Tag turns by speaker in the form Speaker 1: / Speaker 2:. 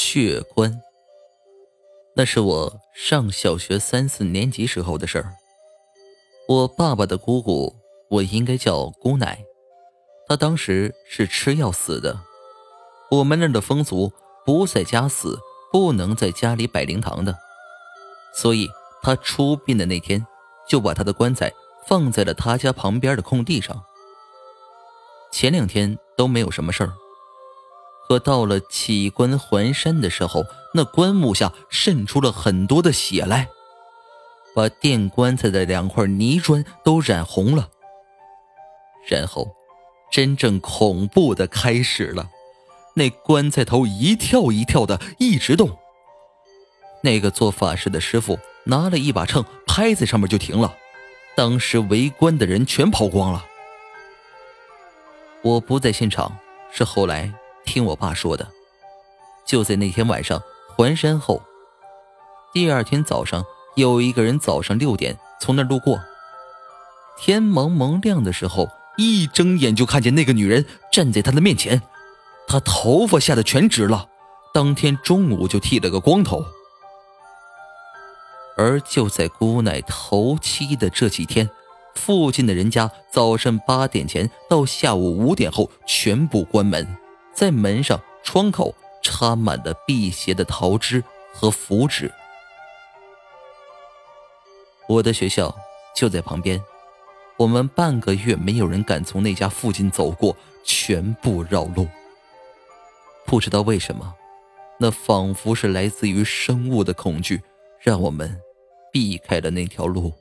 Speaker 1: 血棺。那是我上小学三四年级时候的事儿。我爸爸的姑姑，我应该叫姑奶，她当时是吃药死的。我们那儿的风俗，不在家死，不能在家里摆灵堂的，所以她出殡的那天，就把她的棺材放在了她家旁边的空地上。前两天都没有什么事儿。可到了起棺还山的时候，那棺木下渗出了很多的血来，把垫棺材的两块泥砖都染红了。然后，真正恐怖的开始了，那棺材头一跳一跳的一直动。那个做法事的师傅拿了一把秤拍在上面就停了，当时围观的人全跑光了。我不在现场，是后来。听我爸说的，就在那天晚上还山后，第二天早上有一个人早上六点从那路过，天蒙蒙亮的时候，一睁眼就看见那个女人站在他的面前，他头发吓得全直了，当天中午就剃了个光头。而就在姑奶头七的这几天，附近的人家早上八点前到下午五点后全部关门。在门上、窗口插满了辟邪的桃枝和符纸。我的学校就在旁边，我们半个月没有人敢从那家附近走过，全部绕路。不知道为什么，那仿佛是来自于生物的恐惧，让我们避开了那条路。